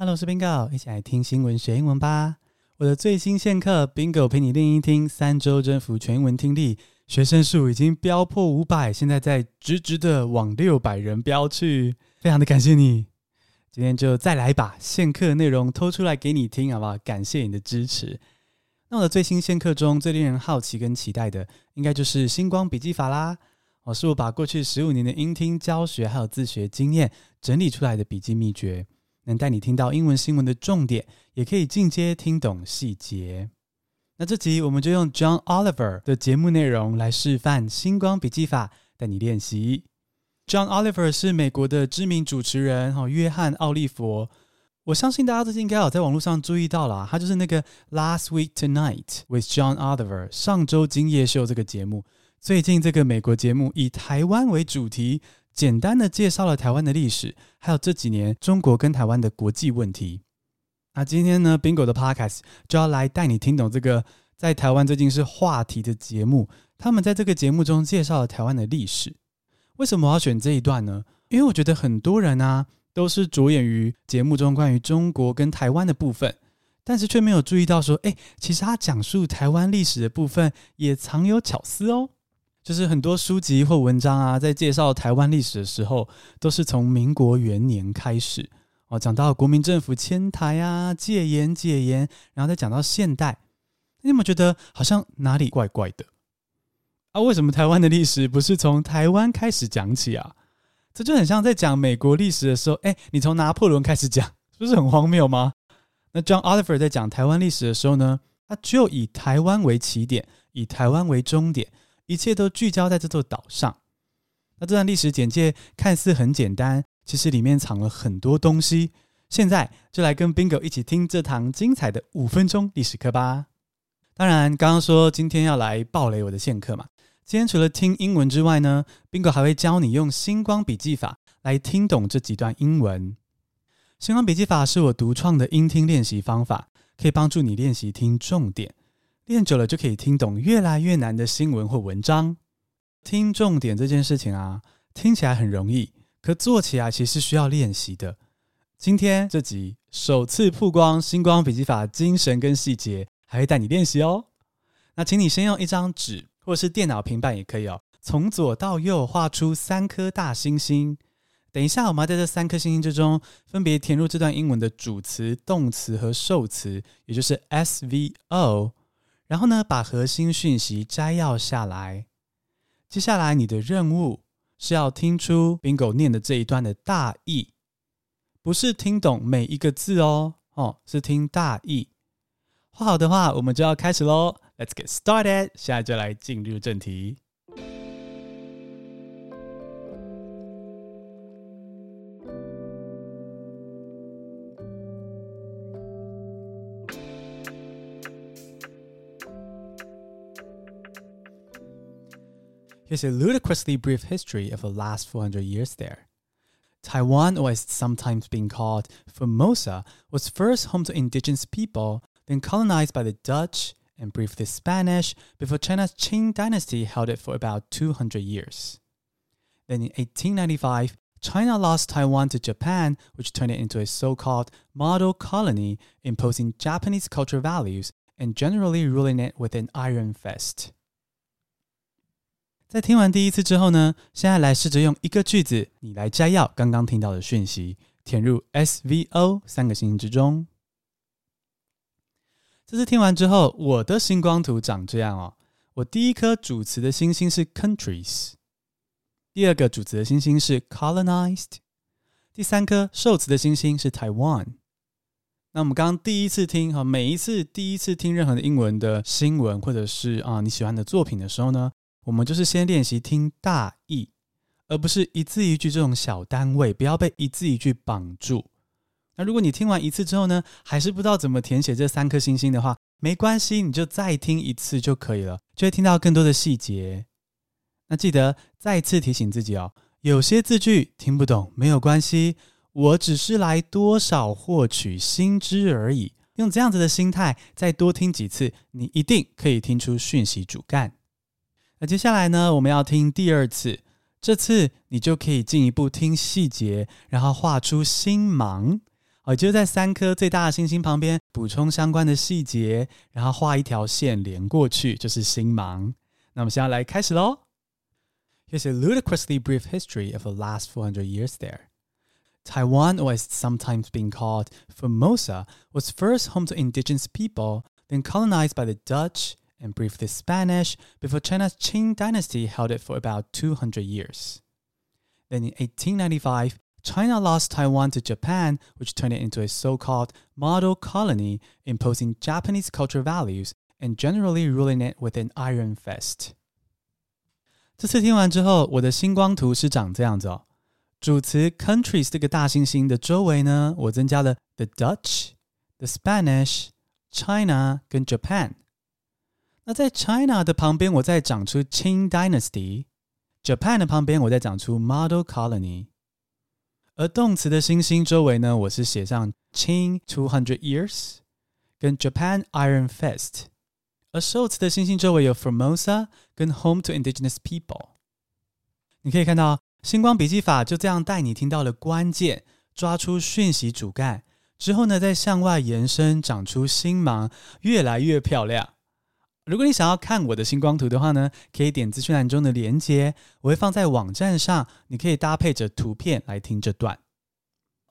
Hello，我是 Bingo，一起来听新闻学英文吧。我的最新线课 Bingo 陪你练英听，三周征服全英文听力，学生数已经飙破五百，现在在直直的往六百人飙去，非常的感谢你。今天就再来把线课内容偷出来给你听，好不好？感谢你的支持。那我的最新线课中最令人好奇跟期待的，应该就是星光笔记法啦。哦，是我把过去十五年的英听教学还有自学经验整理出来的笔记秘诀。能带你听到英文新闻的重点，也可以进阶听懂细节。那这集我们就用 John Oliver 的节目内容来示范星光笔记法，带你练习。John Oliver 是美国的知名主持人，哈，约翰奥利佛。我相信大家最近应该有在网络上注意到了，他就是那个 Last Week Tonight with John Oliver 上周今夜秀这个节目。最近这个美国节目以台湾为主题。简单的介绍了台湾的历史，还有这几年中国跟台湾的国际问题。那今天呢，Bingo 的 Podcast 就要来带你听懂这个在台湾最近是话题的节目。他们在这个节目中介绍了台湾的历史。为什么我要选这一段呢？因为我觉得很多人啊都是着眼于节目中关于中国跟台湾的部分，但是却没有注意到说，哎，其实他讲述台湾历史的部分也藏有巧思哦。就是很多书籍或文章啊，在介绍台湾历史的时候，都是从民国元年开始哦，讲到国民政府迁台啊、戒严解严，然后再讲到现代。你有没有觉得好像哪里怪怪的啊？为什么台湾的历史不是从台湾开始讲起啊？这就很像在讲美国历史的时候，哎，你从拿破仑开始讲，是不是很荒谬吗？那 John Oliver 在讲台湾历史的时候呢，他就以台湾为起点，以台湾为终点。一切都聚焦在这座岛上。那这段历史简介看似很简单，其实里面藏了很多东西。现在就来跟 Bingo 一起听这堂精彩的五分钟历史课吧。当然，刚刚说今天要来爆雷我的线课嘛。今天除了听英文之外呢，Bingo 还会教你用星光笔记法来听懂这几段英文。星光笔记法是我独创的英听练习方法，可以帮助你练习听重点。练久了就可以听懂越来越难的新闻或文章。听重点这件事情啊，听起来很容易，可做起来其实需要练习的。今天这集首次曝光星光笔记法精神跟细节，还会带你练习哦。那请你先用一张纸或是电脑、平板也可以哦，从左到右画出三颗大星星。等一下，我们要在这三颗星星之中，分别填入这段英文的主词、动词和受词，也就是 SVO。然后呢，把核心讯息摘要下来。接下来，你的任务是要听出 Bingo 念的这一段的大意，不是听懂每一个字哦，哦，是听大意。画好的话，我们就要开始喽。Let's get started，现在就来进入正题。Here's a ludicrously brief history of the last 400 years there. Taiwan, or as sometimes being called Formosa, was first home to indigenous people, then colonized by the Dutch and briefly Spanish before China's Qing dynasty held it for about 200 years. Then in 1895, China lost Taiwan to Japan, which turned it into a so-called model colony, imposing Japanese cultural values and generally ruling it with an iron fist. 在听完第一次之后呢，现在来试着用一个句子，你来摘要刚刚听到的讯息，填入 SVO 三个星星之中。这次听完之后，我的星光图长这样哦。我第一颗主词的星星是 countries，第二个主词的星星是 colonized，第三颗受词的星星是 Taiwan。那我们刚刚第一次听哈，每一次第一次听任何的英文的新闻，或者是啊你喜欢的作品的时候呢，我们就是先练习听大意，而不是一字一句这种小单位，不要被一字一句绑住。那如果你听完一次之后呢，还是不知道怎么填写这三颗星星的话，没关系，你就再听一次就可以了，就会听到更多的细节。那记得再次提醒自己哦，有些字句听不懂没有关系，我只是来多少获取新知而已。用这样子的心态，再多听几次，你一定可以听出讯息主干。那接下来呢，我们要听第二次，这次你就可以进一步听细节，然后画出星芒。 好，就在三颗最大的星星旁边补充相关的细节，然后画一条线连过去，就是星芒。那我们现在来开始喽。Here's a ludicrously brief history of the last 400 years there. Taiwan, or as it's sometimes been called, Formosa, was first home to indigenous people, then colonized by the Dutch and briefly Spanish before China's Qing dynasty held it for about 200 years. Then in 1895, China lost Taiwan to Japan, which turned it into a so-called model colony, imposing Japanese cultural values and generally ruling it with an iron fist. 这次听完之后，我的星光图是长这样子哦。主词 countries 这个大猩猩的周围呢，我增加了 the Dutch、the Spanish、China 跟 Japan。 那在 China 的旁边，我再长出 Qing Dynasty；Japan 的旁边，我再长出 Model Colony。而动词的星星周围呢，我是写上 Qing Two Hundred Years 跟 Japan Iron Fist。而受词的星星周围有 Formosa 跟 Home to Indigenous People。你可以看到。星光笔记法就这样带你听到了关键，抓出讯息主干之后呢，再向外延伸，长出星芒，越来越漂亮。 如果你想要看我的星光图的话呢，可以点资讯栏中的连接，我会放在网站上，你可以搭配着图片来听这段。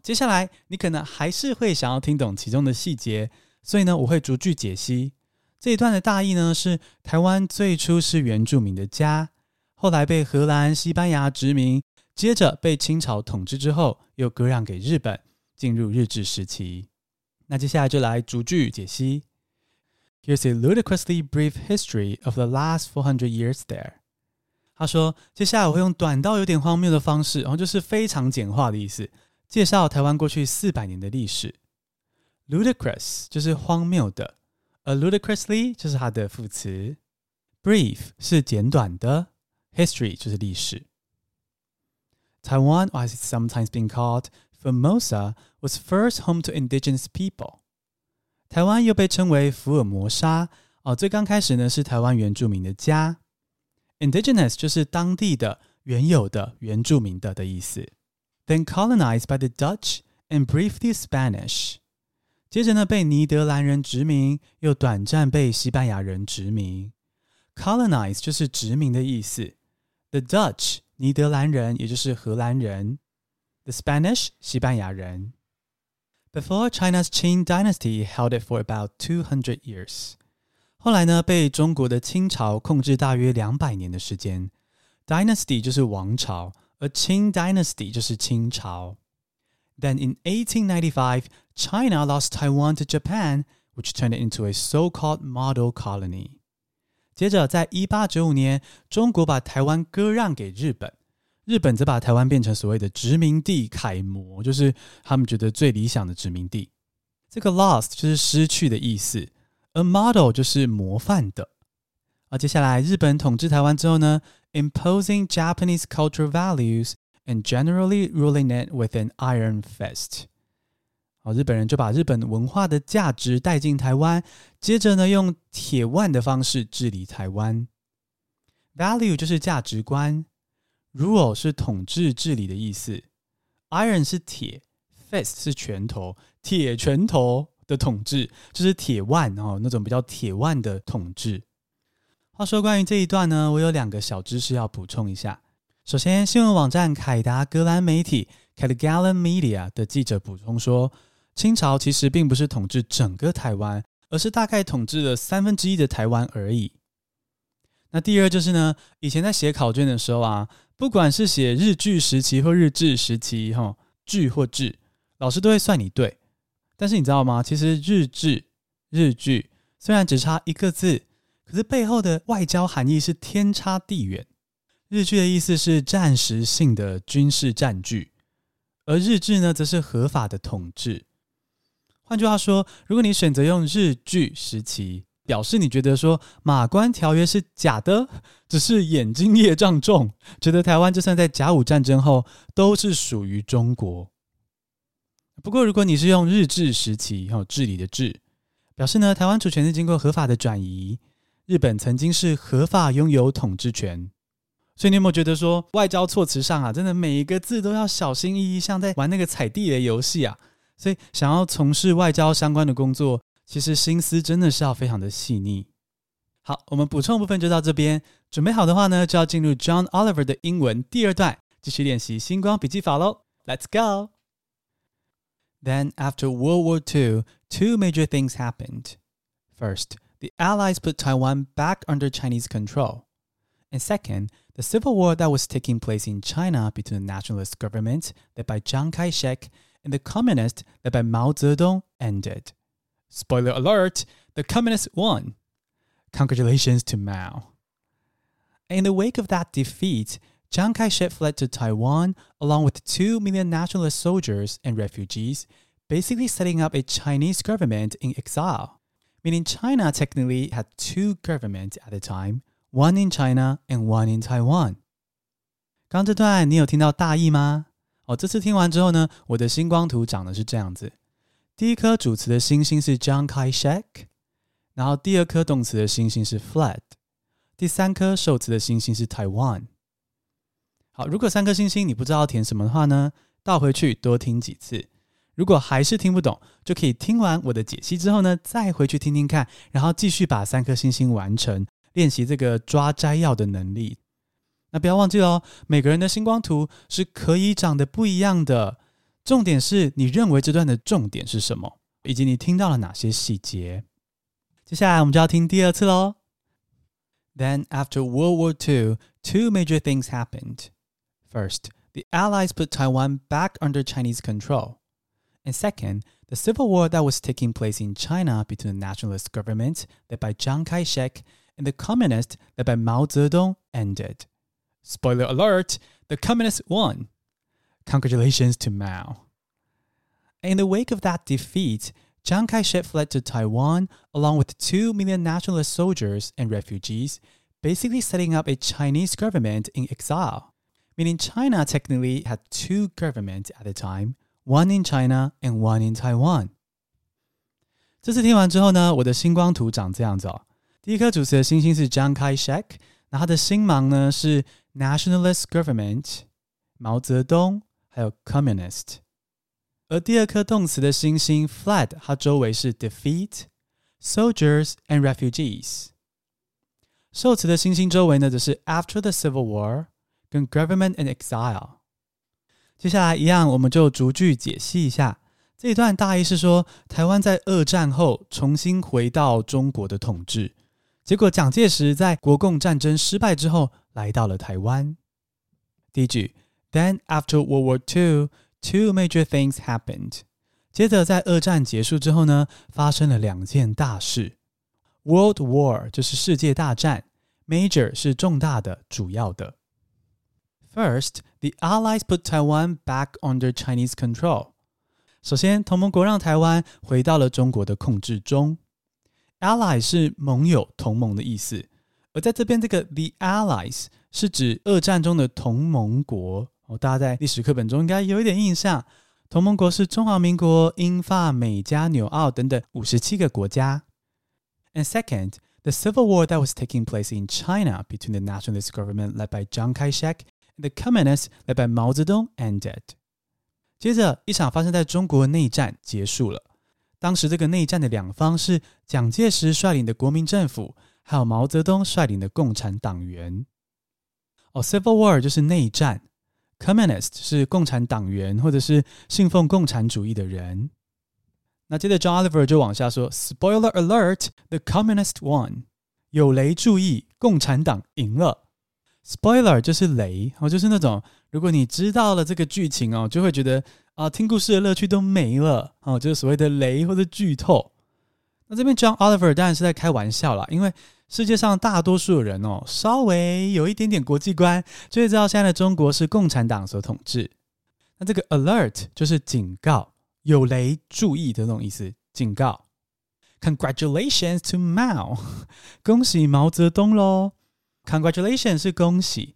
接下来你可能还是会想要听懂其中的细节，所以呢，我会逐句解析。这一段的大意呢是：台湾最初是原住民的家。后来被荷兰、西班牙殖民，接着被清朝统治之后，又割让给日本，进入日治时期。那接下来就来逐句解析。Here's a ludicrously brief history of the last 400 years there。他说，接下来我会用短到有点荒谬的方式，然后就是非常简化的意思，介绍台湾过去四百年的历史。Ludicrous 就是荒谬的，a ludicrously 就是它的副词，brief 是简短的。History 就是历史。Taiwan, as it's sometimes been called, Formosa was first home to indigenous people. 台湾又被称为福尔摩沙哦，最刚开始呢是台湾原住民的家。Indigenous 就是当地的、原有的、原住民的的意思。Then colonized by the Dutch and briefly Spanish. 接着呢被尼德兰人殖民，又短暂被西班牙人殖民。Colonize 就是殖民的意思。The Dutch，尼德兰人，也就是荷兰人；The Spanish，西班牙人。Before China's Qing Dynasty held it for about two hundred years。后来呢，被中国的清朝控制大约两百年的时间。Dynasty 就是王朝，而 Qing Dynasty 就是清朝。Then in 1895, China lost Taiwan to Japan, which turned it into a so-called model colony. 接着，在一八九五年，中国把台湾割让给日本， 日本则把台湾变成所谓的殖民地楷模，就是他们觉得最理想的殖民地。这个 lost 就是失去的意思，而 model 就是模范的。而接下来，日本统治台湾之后呢，imposing Japanese cultural values and generally ruling it with an iron fist。好日本人就把日本文化的价值带进台湾，接着呢，用铁腕的方式治理台湾。Value 就是价值观，rule 是统治治理的意思。Iron 是铁，fist 是拳头，铁拳头的统治就是铁腕哦，那种比较铁腕的统治。话说关于这一段呢，我有两个小知识要补充一下。首先，新闻网站凯达格兰媒体 c a t g a l a n Media） 的记者补充说。清朝其实并不是统治整个台湾，而是大概统治了三分之一的台湾而已。那第二就是呢，以前在写考卷的时候啊，不管是写日据时期或日治时期，哈，据或治，老师都会算你对。但是你知道吗？其实日治、日据虽然只差一个字，可是背后的外交含义是天差地远。日据的意思是暂时性的军事占据，而日治呢，则是合法的统治。换句话说，如果你选择用日据时期，表示你觉得说马关条约是假的，只是眼睛业障重，觉得台湾就算在甲午战争后都是属于中国。不过，如果你是用日治时期，哈，治理的治，表示呢，台湾主权是经过合法的转移，日本曾经是合法拥有统治权。所以你有没有觉得说外交措辞上啊，真的每一个字都要小心翼翼，像在玩那个踩地雷游戏啊？所以想要从事外交相关的工作，其实心思真的是要非常的细腻。好，我们补充部分就到这边，准备好的话呢，就要进入 John Oliver 的英文第二段，继续练习星光笔记法喽。Let's go! Then, after World War II, two major things happened. First, the Allies put Taiwan back under Chinese control. And second, the civil war that was taking place in China between the nationalist government led by Chiang Kai shek and the communist led by Mao Zedong ended. Spoiler alert, the communists won. Congratulations to Mao. In the wake of that defeat, Chiang Kai shek fled to Taiwan along with 2 million nationalist soldiers and refugees, basically setting up a Chinese government in exile. Meaning China technically had two governments at the time, one in China and one in Taiwan. 刚这段你有听到大意吗？哦，这次听完之后呢，我的星光图长的是这样子。 第一颗主词的星星是 Chiang Kai-shek，然后第二颗动词的星星是 Flat，第三颗受词的星星是 Taiwan。好，如果三颗星星你不知道填什么的话呢，倒回去多听几次。如果还是听不懂，就可以听完我的解析之后呢，再回去听听看，然后继续把三颗星星完成，练习这个抓摘要的能力。那不要忘记哦，每个人的星光图是可以长得不一样的。重点是你认为这段的重点是什么，以及你听到了哪些细节。接下来我们就要听第二次喽。Then after World War II, two major things happened. First, the Allies put Taiwan back under Chinese control. And second, the civil war that was taking place in China between the nationalist government led by Chiang Kai-shek and the communist led by Mao Zedong ended. Spoiler alert, the communists won. Congratulations to Mao. In the wake of that defeat, Chiang Kai-shek fled to Taiwan along with 2 million nationalist soldiers and refugees, basically setting up a Chinese government in exile. Meaning China technically had two governments at the time, One in China and one in Taiwan。这次听完之后呢，我的星光图长这样子哦。第一颗主词的星星是 Chiang Kai-shek，那他的星芒呢是 Nationalist Government，毛泽东， 还有 Communist。而第二颗动词的星星 Fled，它周围是 Defeat、Soldiers and Refugees。受词的星星周围呢，则是 After the Civil War 跟 Government in Exile。接下来一样，我们就逐句解析一下这一段。大意是说，台湾在二战后重新回到中国的统治，结果蒋介石在国共战争失败之后来到了台湾。第一句 ，Then after World War II, two major things happened。接着在二战结束之后呢，发生了两件大事。World War 就是世界大战，Major 是重大的、主要的。First, the Allies put Taiwan back under Chinese control. 首先，同盟国让台湾回到了中国的控制中。Ally 是盟友、同盟的意思，而在这边，这个 the Allies 是指二战中的同盟国。 哦，大家在历史课本中应该有一点印象。同盟国是中华民国、英法美加纽澳等等五十七个国家。And second, the civil war that was taking place in China between the nationalist government led by Chiang Kai-shek and The communists led by Mao Zedong ended。接着，一场发生在中国内战结束了。当时，这个内战的两方是蒋介石率领的国民政府，还有毛泽东率领的共产党员。哦，Civil War 就是内战，Communist 是共产党员或者是信奉共产主义的人。那接着，John Oliver 就往下说：Spoiler alert，the communist won。有雷注意，共产党赢了。Spoiler 就是雷哦，就是那种如果你知道了这个剧情哦，就会觉得啊，听故事的乐趣都没了哦，就是所谓的雷或者剧透。那这边 John Oliver 当然是在开玩笑啦，因为世界上大多数人哦，稍微有一点点国际观，就会知道现在的中国是共产党所统治。那这个 alert 就是警告，有雷注意的那种意思，警告。Congratulations to Mao，恭喜毛泽东喽。Congratulations 是恭喜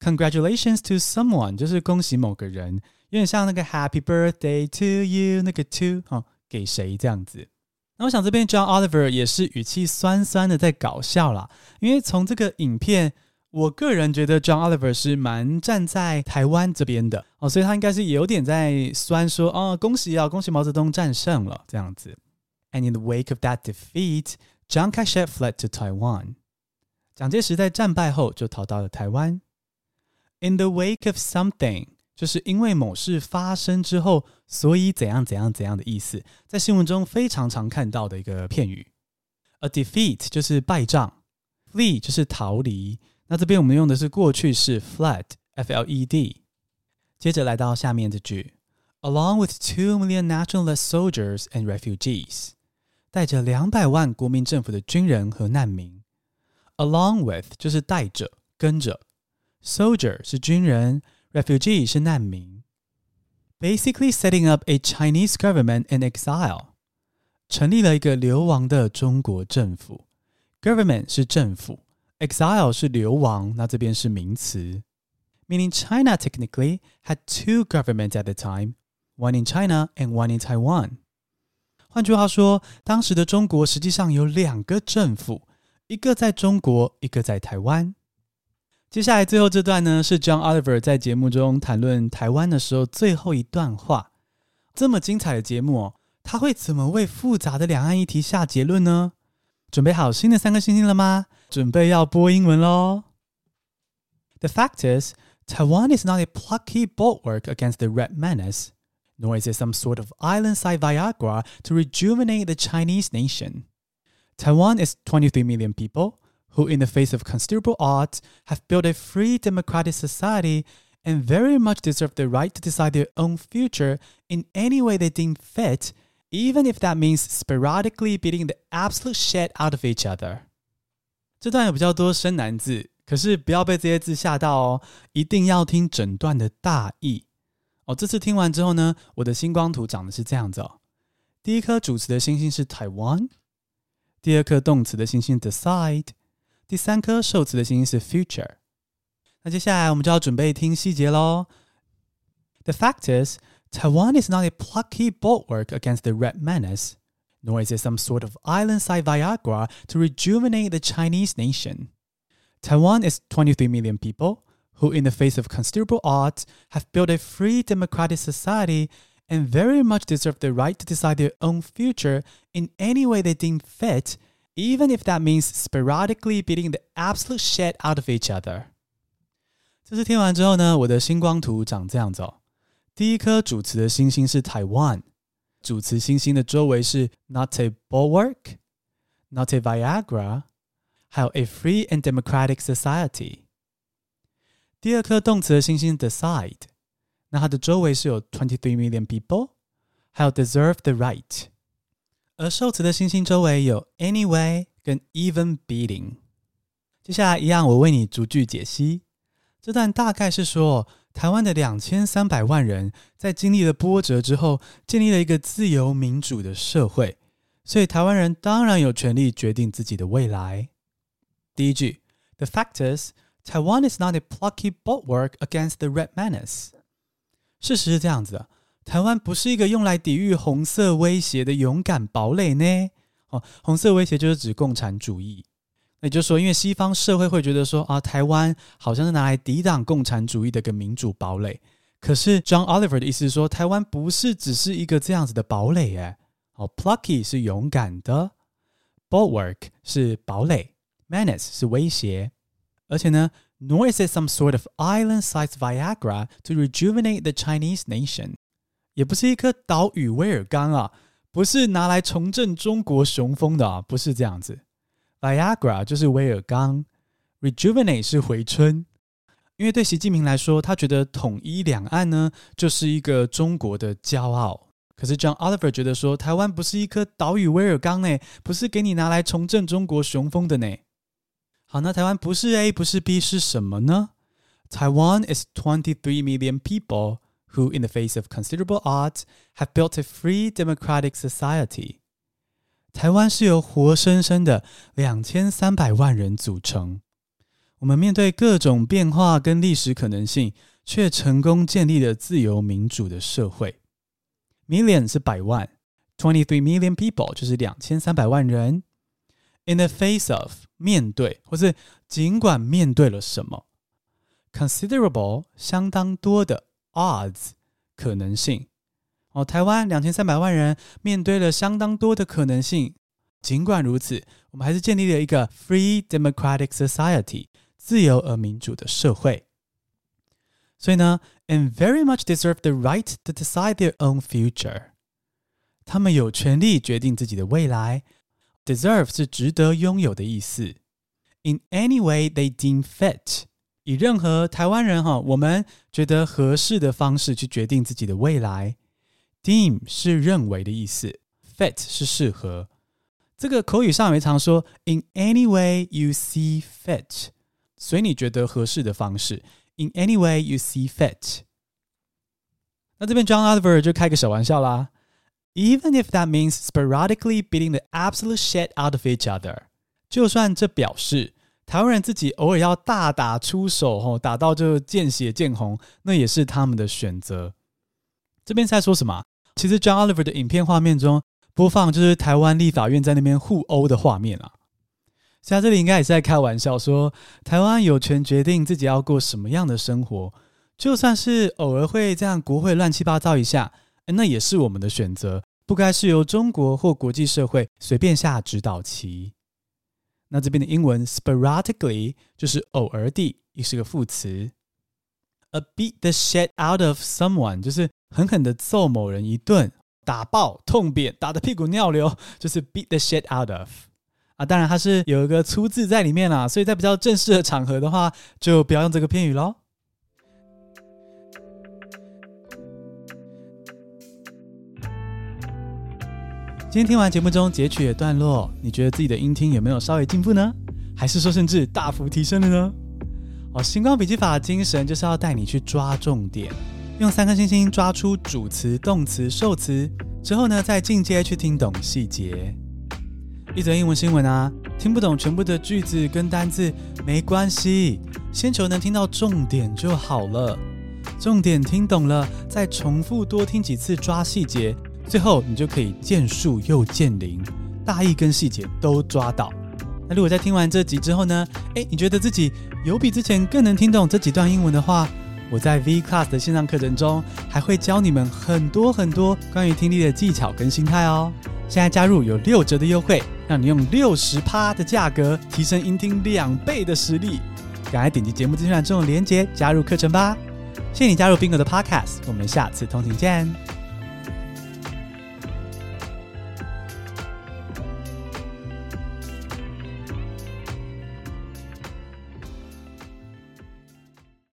，Congratulations to someone 就是恭喜某个人，有点像那个 Happy Birthday to you 那个 to 哦，给谁这样子。那我想这边 John Oliver 也是语气酸酸的在搞笑啦，因为从这个影片，我个人觉得 John Oliver 是蛮站在台湾这边的哦，所以他应该是有点在酸说哦，恭喜啊，恭喜毛泽东战胜了这样子。And in the wake of that defeat, John k a s h e fled to Taiwan. 蒋介石在战败后就逃到了台湾。In the wake of something，就是因为某事发生之后。所以怎样怎样怎样的意思，在新闻中非常常看到的一个片语。A defeat 就是败仗，flee 就是逃离。那这边我们用的是过去式 fled，F-L-E-D。接着来到下面这句，Along with two million nationalist soldiers and refugees，带着两百万国民政府的军人和难民。Along with 就是带着、跟着，soldier 是军人，refugee 是难民。Basically setting up a Chinese government in exile，成立了一个流亡的中国政府。Government 是政府。Exile 是流亡，那这边是名词，meaning China technically had two governments at the time, one in China and one in Taiwan。换句话说，当时的中国实际上有两个政府，一个在中国，一个在台湾。 接下来最后这段呢，是 John Oliver 在节目中谈论台湾的时候最后一段话。这么精彩的节目哦，他会怎么为复杂的两岸议题下结论呢？准备好新的三颗星星了吗？准备要播英文喽。The fact is, Taiwan is not a plucky bulwark against the Red Menace, nor is it some sort of island-side Viagra to rejuvenate the Chinese nation. Taiwan is 23 million people who, in the face of considerable odds, have built a free democratic society and very much deserve the right to decide their own future in any way they deem fit Even if that means sporadically beating the absolute shit out of each other。这段有比较多生难字，可是不要被这些字吓到哦，一定要听整段的大意哦。这次听完之后呢，我的星光图长的是这样子哦。第一颗主词的星星是 Taiwan，第二颗动词的星星 decide， 第三颗受词的星星是 future。那接下来我们就要准备听细节喽。The fact is。Taiwan is not a plucky bulwark against the Red Menace, nor is it some sort of island-side Viagra to rejuvenate the Chinese nation. Taiwan is 23 million people who, in the face of considerable odds, have built a free democratic society and very much deserve the right to decide their own future in any way they deem fit, even if that means sporadically beating the absolute shit out of each other. 这次听完之后呢，我的星光图长这样子哦。第一颗主词的星星是 Taiwan，主词星星的周围是 not a bulwark, not a Viagra，还有 a free and democratic society。第二颗动词的星星 decide，那它的周围是有 twenty three million people，还有 deserve the right。 而受词的星星周围有 anyway 跟 even beating。接下来一样，我为你逐句解析。这段大概是说。台湾的两千三百万人在经历了波折之后，建立了一个自由民主的社会，所以台湾人当然有权利决定自己的未来。第一句，The fact is, Taiwan is not a plucky bulwark against the Red Menace。事实是这样子的，台湾不是一个用来抵御红色威胁的勇敢堡垒呢。哦，红色威胁就是指共产主义。也就是说，因为西方社会会觉得说啊，台湾好像是拿来抵挡共产主义的一个民主堡垒。可是 John Oliver 的意思是说，台湾不是只是一个这样子的堡垒，哎，哦，plucky 是勇敢的，bulwark 是堡垒，menace 是威胁，而且呢，nor is it some sort of island-sized Viagra to rejuvenate the Chinese nation， 也不是一颗岛屿威尔刚啊，不是拿来重振中国雄风的啊，不是这样子。Viagra 就是威尔刚，Rejuvenate 是回春，因为对习近平来说，他觉得统一两岸呢就是一个中国的骄傲。可是 John Oliver 觉得说，台湾不是一颗岛屿威尔刚呢，不是给你拿来重振中国雄风的呢。好，那台湾不是 A，不是 B，是什么呢？Taiwan is twenty-three million people who, in the face of considerable odds, have built a free democratic society. 台湾是由活生生的两千三百万人组成。我们面对各种变化跟历史可能性，却成功建立了自由民主的社会。Million 是百万，twenty three million people 就是两千三百万人。 In the face of 面对，或是尽管面对了什么，considerable 相当多的 odds 可能性。哦，台湾两千三百万人面对了相当多的可能性。尽管如此，我们还是建立了一个 free democratic society 自由而民主的社会。所以呢，and very much deserve the right to decide their own future。他们有权利决定自己的未来。Deserve 是值得拥有的意思。In any way they deem fit， 以任何台湾人哈，我们觉得合适的方式去决定自己的未来。Deem 是认为的意思，fit 是适合。这个口语上也常说，in any way you see fit，随你觉得合适的方式。In any way you see fit。那这边 John Oliver 就开个小玩笑啦。Even if that means sporadically beating the absolute shit out of each other，就算这表示 台湾人自己偶尔要大打出手，吼，打到就见血见红，那也是他们的选择。这边在说什么？其实 John Oliver 的影片画面中播放就是台湾立法院在那边互殴的画面啊。现在这里应该也是在开玩笑说，说台湾有权决定自己要过什么样的生活，就算是偶尔会这样国会乱七八糟一下，那也是我们的选择，不该是由中国或国际社会随便下指导棋。那这边的英文 sporadically 就是偶尔地，也是个副词。A beat the shit out of someone 就是狠狠的揍某人一顿，打爆、痛扁、打的屁股尿流，就是 beat the shit out of 啊。当然它是有一个粗字在里面啦，所以在比较正式的场合的话，就不要用这个片语喽。今天听完节目中截取的段落，你觉得自己的音听有没有稍微进步呢？还是说甚至大幅提升了呢？哦，星光笔记法精神就是要带你去抓重点，用三颗星星抓出主词、动词、受词，之后呢再进阶去听懂细节。一则英文新闻啊，听不懂全部的句子跟单字没关系，先求能听到重点就好了。重点听懂了，再重复多听几次抓细节。最后，你就可以见树又见林，大意跟细节都抓到。那如果在听完这集之后呢，诶，你觉得自己有比之前更能听懂这几段英文的话，我在 V Class 的线上课程中还会教你们很多很多关于听力的技巧跟心态哦。现在加入有六折的优惠，让你用六十趴的价格提升英听两倍的实力。赶快点击节目资讯栏中的链接加入课程吧！谢谢你加入 Bingo 的 Podcast，我们下次通勤见。